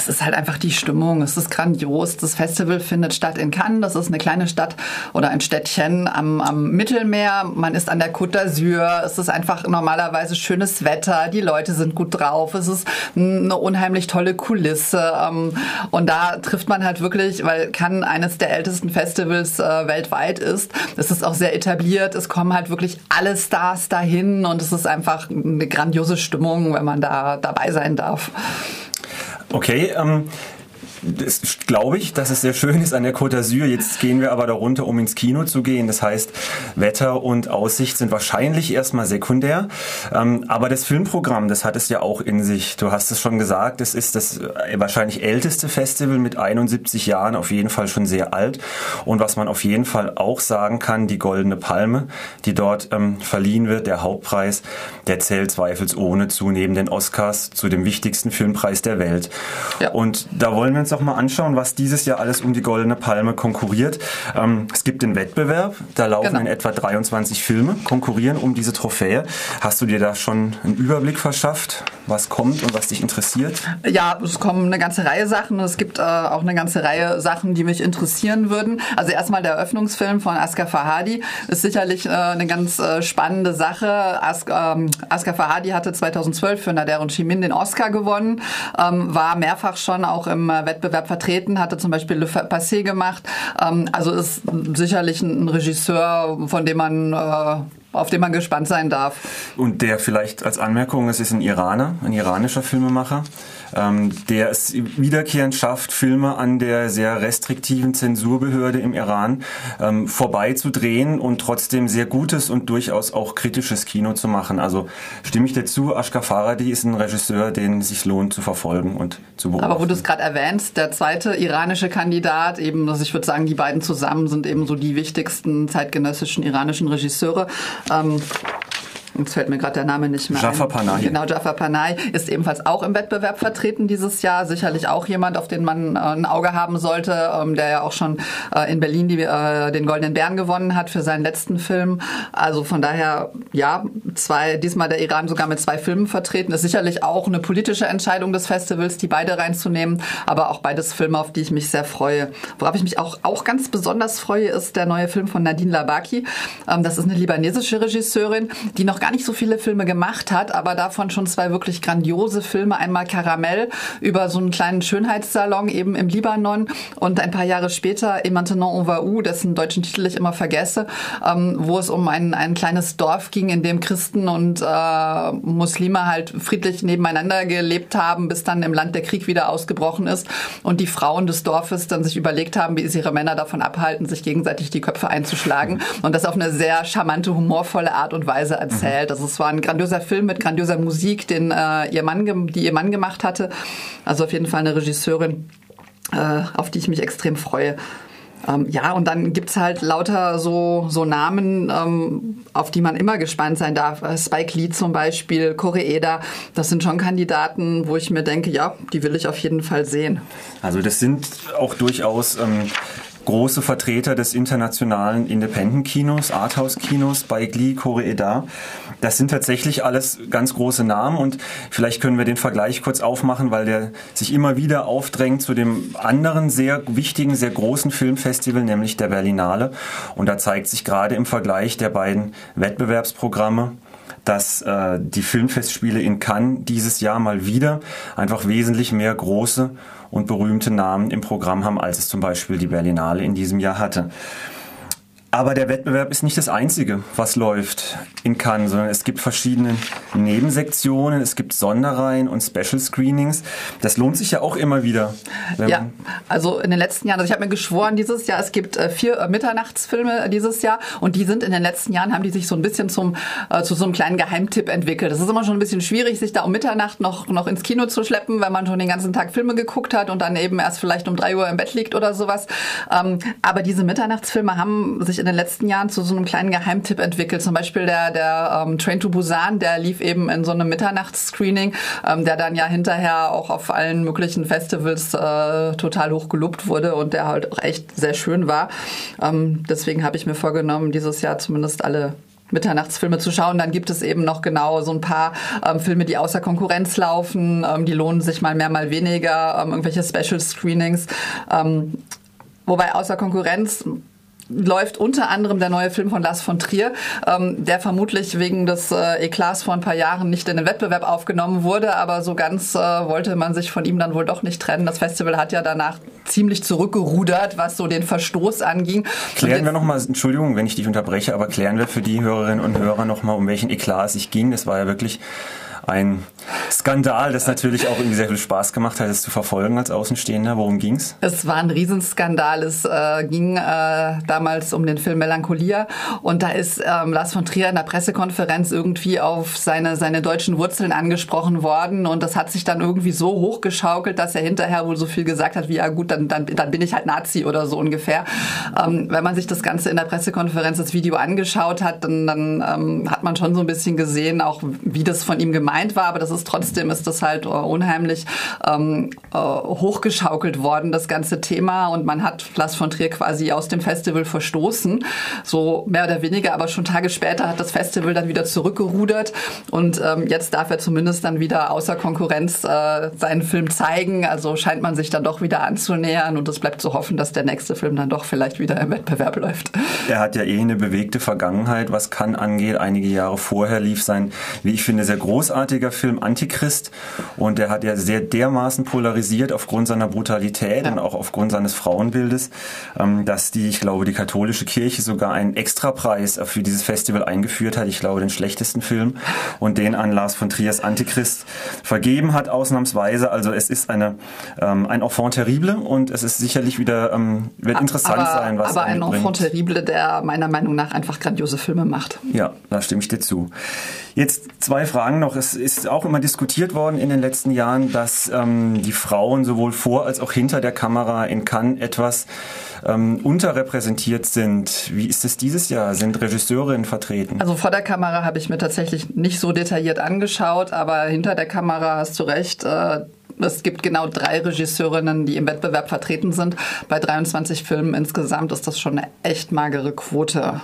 es ist halt einfach die Stimmung. Es ist grandios. Das Festival findet statt in Cannes. Das ist eine kleine Stadt oder ein Städtchen am, am Mittelmeer. Man ist an der Côte d'Azur. Es ist einfach normalerweise schönes Wetter. Die Leute sind gut drauf. Es ist eine unheimlich tolle Kulisse. Ähm, und da trifft man halt wirklich, weil Cannes eines der ältesten Festivals äh, weltweit ist. Es ist auch sehr etabliert. Es kommen halt wirklich alle Stars dahin und es ist einfach eine grandiose Stimmung, wenn man da dabei sein darf. Okay, ähm, glaube ich, dass es sehr schön ist an der Côte d'Azur. Jetzt gehen wir aber darunter, um ins Kino zu gehen. Das heißt, Wetter und Aussicht sind wahrscheinlich erstmal sekundär. Ähm, aber das Filmprogramm, das hat es ja auch in sich. Du hast es schon gesagt, es ist das äh, wahrscheinlich älteste Festival mit 71 Jahren, auf jeden Fall schon sehr alt. Und was man auf jeden Fall auch sagen kann, die Goldene Palme, die dort ähm, verliehen wird, der Hauptpreis, der zählt zweifelsohne zu neben den Oscars zu dem wichtigsten Filmpreis der Welt. Ja. Und da wollen wir uns auch mal anschauen, was dieses Jahr alles um die Goldene Palme konkurriert. Ähm, es gibt den Wettbewerb, da laufen genau. in etwa 23 Filme, konkurrieren um diese Trophäe. Hast du dir da schon einen Überblick verschafft, was kommt und was dich interessiert? Ja, es kommen eine ganze Reihe Sachen. Es gibt äh, auch eine ganze Reihe Sachen, die mich interessieren würden. Also erstmal der Eröffnungsfilm von Askar Fahadi ist sicherlich äh, eine ganz äh, spannende Sache. As ähm, Askar Fahadi hatte 2012 für Nader und Chimin den Oscar gewonnen, ähm, war mehrfach schon auch im Wettbewerb vertreten, hatte zum Beispiel Le Passé gemacht. Ähm, also ist sicherlich ein Regisseur, von dem man äh, auf den man gespannt sein darf. Und der vielleicht als Anmerkung, es ist ein Iraner, ein iranischer Filmemacher ähm, der es wiederkehrend schafft, Filme an der sehr restriktiven Zensurbehörde im Iran ähm, vorbeizudrehen und trotzdem sehr gutes und durchaus auch kritisches Kino zu machen. Also stimme ich dazu, Ashkar Faradi ist ein Regisseur, den es sich lohnt zu verfolgen und zu beobachten. Aber wo du es gerade erwähnst, der zweite iranische Kandidat, eben, also ich würde sagen, die beiden zusammen sind eben so die wichtigsten zeitgenössischen iranischen Regisseure. Ähm, Jetzt fällt mir gerade der Name nicht mehr Jafar Panay. Genau, Jafar Panay ist ebenfalls auch im Wettbewerb vertreten dieses Jahr. Sicherlich auch jemand, auf den man äh, ein Auge haben sollte, ähm, der ja auch schon äh, in Berlin die, äh, den Goldenen Bären gewonnen hat für seinen letzten Film. Also von daher, ja, zwei, diesmal der Iran sogar mit zwei Filmen vertreten. Ist sicherlich auch eine politische Entscheidung des Festivals, die beide reinzunehmen, aber auch beides Filme, auf die ich mich sehr freue. Worauf ich mich auch, auch ganz besonders freue, ist der neue Film von Nadine Labaki. Ähm, das ist eine libanesische Regisseurin, die noch gar gar nicht so viele Filme gemacht hat, aber davon schon zwei wirklich grandiose Filme. Einmal Karamell über so einen kleinen Schönheitssalon eben im Libanon und ein paar Jahre später Et maintenant on va où, dessen deutschen Titel ich immer vergesse, ähm, wo es um ein, ein kleines Dorf ging, in dem Christen und äh, Muslime halt friedlich nebeneinander gelebt haben, bis dann im Land der Krieg wieder ausgebrochen ist und die Frauen des Dorfes dann sich überlegt haben, wie sie ihre Männer davon abhalten, sich gegenseitig die Köpfe einzuschlagen und das auf eine sehr charmante, humorvolle Art und Weise erzählt. Erzählt. Also es war ein grandioser Film mit grandioser Musik, den äh, ihr Mann, die ihr Mann gemacht hatte. Also auf jeden Fall eine Regisseurin, äh, auf die ich mich extrem freue. Ähm, ja, und dann gibt's halt lauter so, so Namen, ähm, auf die man immer gespannt sein darf. Äh, Spike Lee zum Beispiel, Koreeda, das sind schon Kandidaten, wo ich mir denke, ja, die will ich auf jeden Fall sehen. Also das sind auch durchaus ähm, große Vertreter des internationalen Independent-Kinos, Arthouse-Kinos bei Glee, Koreeda. Das sind tatsächlich alles ganz große Namen und vielleicht können wir den Vergleich kurz aufmachen, weil der sich immer wieder aufdrängt zu dem anderen sehr wichtigen, sehr großen Filmfestival, nämlich der Berlinale. Und da zeigt sich gerade im Vergleich der beiden Wettbewerbsprogramme, dass äh, die Filmfestspiele in Cannes dieses Jahr mal wieder einfach wesentlich mehr große und berühmte Namen im Programm haben, als es zum Beispiel die Berlinale in diesem Jahr hatte. Aber der Wettbewerb ist nicht das Einzige, was läuft in Cannes, sondern es gibt verschiedene Nebensektionen, es gibt Sonderreihen und Special Screenings. Das lohnt sich ja auch immer wieder. Ja, also in den letzten Jahren, also ich habe mir geschworen dieses Jahr, es gibt äh, vier äh, Mitternachtsfilme dieses Jahr und die sind in den letzten Jahren, haben die sich so ein bisschen zum, äh, zu so einem kleinen Geheimtipp entwickelt. Das ist immer schon ein bisschen schwierig, sich da um Mitternacht noch, noch ins Kino zu schleppen, wenn man schon den ganzen Tag Filme geguckt hat und dann eben erst vielleicht um drei Uhr im Bett liegt oder sowas. Ähm, aber diese Mitternachtsfilme haben sich in den letzten Jahren zu so einem kleinen Geheimtipp entwickelt. Zum Beispiel der, der ähm, Train to Busan, der lief eben in so einem Mitternachtsscreening, ähm, der dann ja hinterher auch auf allen möglichen Festivals äh, total hoch gelobt wurde und der halt auch echt sehr schön war. Ähm, deswegen habe ich mir vorgenommen, dieses Jahr zumindest alle Mitternachtsfilme zu schauen. Dann gibt es eben noch genau so ein paar ähm, Filme, die außer Konkurrenz laufen. Ähm, die lohnen sich mal mehr, mal weniger. Ähm, irgendwelche Special Screenings. Ähm, wobei außer Konkurrenz läuft unter anderem der neue Film von Lars von Trier, ähm, der vermutlich wegen des äh, Eklats vor ein paar Jahren nicht in den Wettbewerb aufgenommen wurde, aber so ganz äh, wollte man sich von ihm dann wohl doch nicht trennen. Das Festival hat ja danach ziemlich zurückgerudert, was so den Verstoß anging. Klären wir nochmal, Entschuldigung, wenn ich dich unterbreche, aber klären wir für die Hörerinnen und Hörer nochmal, um welchen Eklat es sich ging. Das war ja wirklich ein Skandal, das natürlich auch irgendwie sehr viel Spaß gemacht hat, es zu verfolgen als Außenstehender. Worum ging's? Es war ein Riesenskandal. Es äh, ging äh, damals um den Film Melancholia und da ist ähm, Lars von Trier in der Pressekonferenz irgendwie auf seine, seine deutschen Wurzeln angesprochen worden und das hat sich dann irgendwie so hochgeschaukelt, dass er hinterher wohl so viel gesagt hat wie, ja gut, dann, dann, dann bin ich halt Nazi oder so ungefähr. Ähm, wenn man sich das Ganze in der Pressekonferenz, das Video angeschaut hat, dann, dann ähm, hat man schon so ein bisschen gesehen, auch wie das von ihm gemeint war, aber das ist trotzdem ist das halt äh, unheimlich ähm, äh, hochgeschaukelt worden, das ganze Thema. Und man hat Lars von Trier quasi aus dem Festival verstoßen. So mehr oder weniger, aber schon Tage später hat das Festival dann wieder zurückgerudert. Und ähm, jetzt darf er zumindest dann wieder außer Konkurrenz äh, seinen Film zeigen. Also scheint man sich dann doch wieder anzunähern. Und es bleibt zu hoffen, dass der nächste Film dann doch vielleicht wieder im Wettbewerb läuft. Er hat ja eh eine bewegte Vergangenheit, was kann angeht. Einige Jahre vorher lief sein, wie ich finde, sehr großartig großartiger Film Antichrist und der hat ja sehr dermaßen polarisiert aufgrund seiner Brutalität ja. und auch aufgrund seines Frauenbildes, ähm, dass die, ich glaube, die katholische Kirche sogar einen Extrapreis für dieses Festival eingeführt hat. Ich glaube, den schlechtesten Film und den an Lars von Triers Antichrist vergeben hat, ausnahmsweise. Also es ist eine, ähm, ein Enfant terrible und es ist sicherlich wieder, ähm, wird interessant aber, sein, was Aber ein Enfant terrible, der meiner Meinung nach einfach grandiose Filme macht. Ja, da stimme ich dir zu. Jetzt zwei Fragen noch. Es ist auch immer diskutiert worden in den letzten Jahren, dass ähm, die Frauen sowohl vor als auch hinter der Kamera in Cannes etwas ähm, unterrepräsentiert sind. Wie ist es dieses Jahr? Sind Regisseurinnen vertreten? Also vor der Kamera habe ich mir tatsächlich nicht so detailliert angeschaut, aber hinter der Kamera hast du recht. Äh es gibt genau drei Regisseurinnen, die im Wettbewerb vertreten sind. Bei 23 Filmen insgesamt ist das schon eine echt magere Quote.